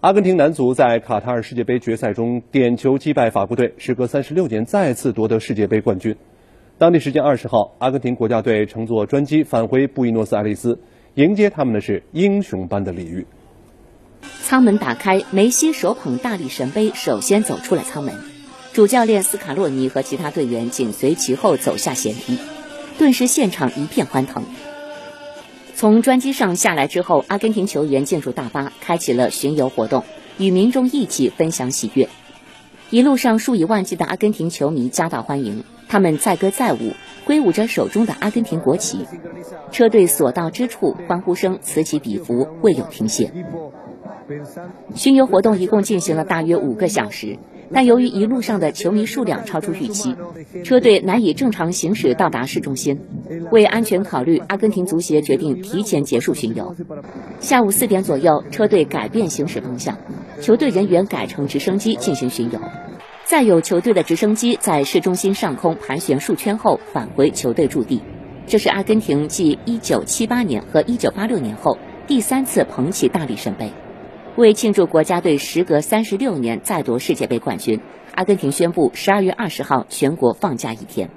阿根廷男足在卡塔尔世界杯决赛中点球击败法国队，时隔三十六年再次夺得世界杯冠军。当地时间二十号，阿根廷国家队乘坐专机返回布宜诺斯艾利斯，迎接他们的是英雄般的礼遇。舱门打开，梅西手捧大力神杯，首先走出了舱门。主教练斯卡洛尼和其他队员紧随其后走下舷梯，顿时现场一片欢腾。从专机上下来之后，阿根廷球员进入大巴，开启了巡游活动，与民众一起分享喜悦。一路上，数以万计的阿根廷球迷夹道欢迎，他们载歌载舞，挥舞着手中的阿根廷国旗。车队所到之处，欢呼声此起彼伏，未有停歇。巡游活动一共进行了大约五个小时。但由于一路上的球迷数量超出预期，车队难以正常行驶到达市中心。为安全考虑，阿根廷足协决定提前结束巡游。下午四点左右，车队改变行驶方向，球队人员改乘直升机进行巡游。再有球队的直升机在市中心上空盘旋数圈后返回球队驻地。这是阿根廷继1978年和1986年后第三次捧起大力神杯。为庆祝国家队时隔三十六年再夺世界杯冠军，阿根廷宣布十二月二十号全国放假一天。